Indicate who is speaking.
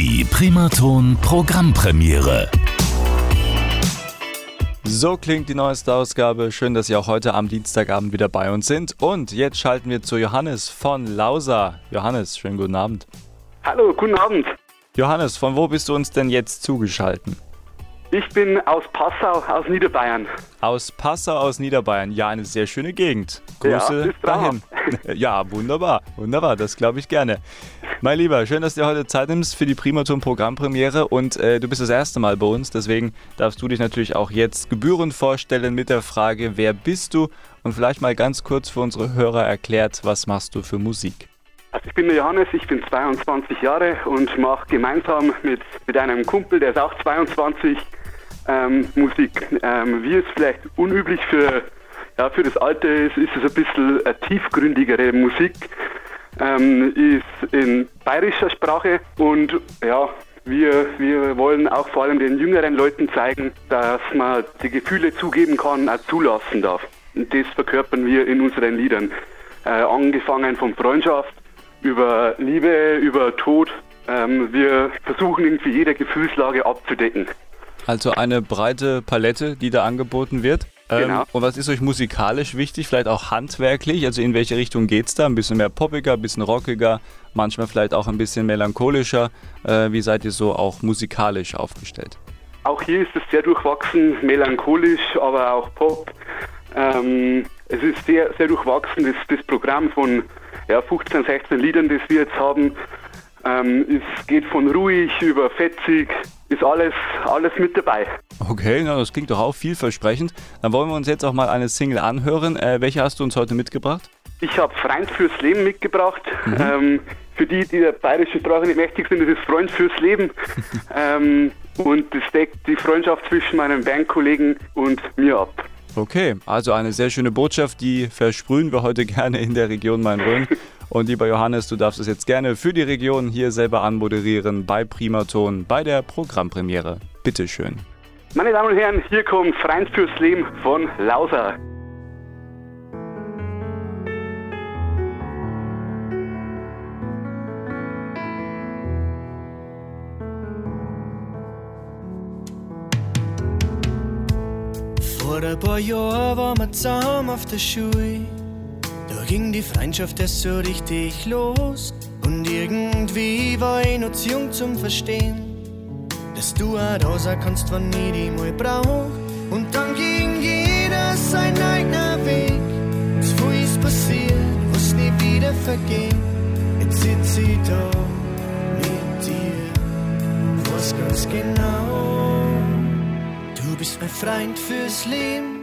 Speaker 1: Die Primaton Programmpremiere.
Speaker 2: So klingt die neueste Ausgabe. Schön, dass Sie auch heute am Dienstagabend wieder bei uns sind. Und jetzt schalten wir zu Johannes von Lausa. Johannes, schönen guten Abend.
Speaker 3: Hallo, guten Abend.
Speaker 2: Johannes, von wo bist du uns denn jetzt zugeschalten?
Speaker 3: Ich bin aus Passau, aus Niederbayern.
Speaker 2: Aus Passau, aus Niederbayern. Ja, eine sehr schöne Gegend. Grüße
Speaker 3: Ja,
Speaker 2: dahin. Ja, wunderbar. Wunderbar, das glaube ich gerne. Mein Lieber, schön, dass du dir heute Zeit nimmst für die Primaton Programmpremiere und äh, du bist das erste Mal bei uns, deswegen darfst du dich natürlich auch jetzt gebührend vorstellen mit der Frage, wer bist du? Und vielleicht mal ganz kurz für unsere Hörer erklärt, was machst du für Musik?
Speaker 3: Also ich bin der Johannes, ich bin 22 Jahre und mache gemeinsam mit, mit einem Kumpel, der ist auch 22, ähm, Musik. Ähm, wie es vielleicht unüblich für, ja, für das Alter ist, ist es ein bisschen eine tiefgründigere Musik. Ähm, ist in bayerischer Sprache und ja, wir, wir wollen auch vor allem den jüngeren Leuten zeigen, dass man die Gefühle zugeben kann, auch zulassen darf. Und das verkörpern wir in unseren Liedern. Äh, angefangen von Freundschaft, über Liebe, über Tod. Ähm, wir versuchen irgendwie jede Gefühlslage abzudecken.
Speaker 2: Also eine breite Palette, die da angeboten wird. Ähm,
Speaker 3: Genau.
Speaker 2: Und was ist euch musikalisch wichtig? Vielleicht auch handwerklich? Also in welche Richtung geht's da? Ein bisschen mehr poppiger, ein bisschen rockiger, manchmal vielleicht auch ein bisschen melancholischer. Äh, wie seid ihr so auch musikalisch aufgestellt?
Speaker 3: Auch hier ist es sehr durchwachsen, melancholisch, aber auch Pop. Ähm, es ist sehr, sehr durchwachsen, das, das Programm von ja, 15, 16 Liedern, das wir jetzt haben. Ähm, es geht von ruhig über fetzig, ist alles, alles mit dabei.
Speaker 2: Okay, na, das klingt doch auch vielversprechend. Dann wollen wir uns jetzt auch mal eine Single anhören. Äh, welche hast du uns heute mitgebracht?
Speaker 3: Ich habe Freund fürs Leben mitgebracht. Ähm, für die, die der bayerischen Sprache nicht mächtig sind, das ist Freund fürs Leben. ähm, und das deckt die Freundschaft zwischen meinem Bandkollegen und mir ab.
Speaker 2: Okay, also eine sehr schöne Botschaft, die versprühen wir heute gerne in der Region Main-Rhön. Und lieber Johannes, du darfst es jetzt gerne für die Region hier selber anmoderieren bei Primaton bei der Programmpremiere. Bitteschön.
Speaker 3: Meine Damen und Herren, hier kommt Freund fürs Leben von Lausa.
Speaker 4: Vor ein paar Jahren waren wir zusammen auf der Schule. Da ging die Freundschaft erst so richtig los. Und irgendwie war ich noch zu jung zum Verstehen, dass du da sein kannst, wenn ich dich mal brauch. Und dann ging jeder sein eigener Weg. Es viel ist passiert, was nie wieder vergeht. Jetzt sitz ich da mit dir, weiß ganz genau. Du bist mein Freund fürs Leben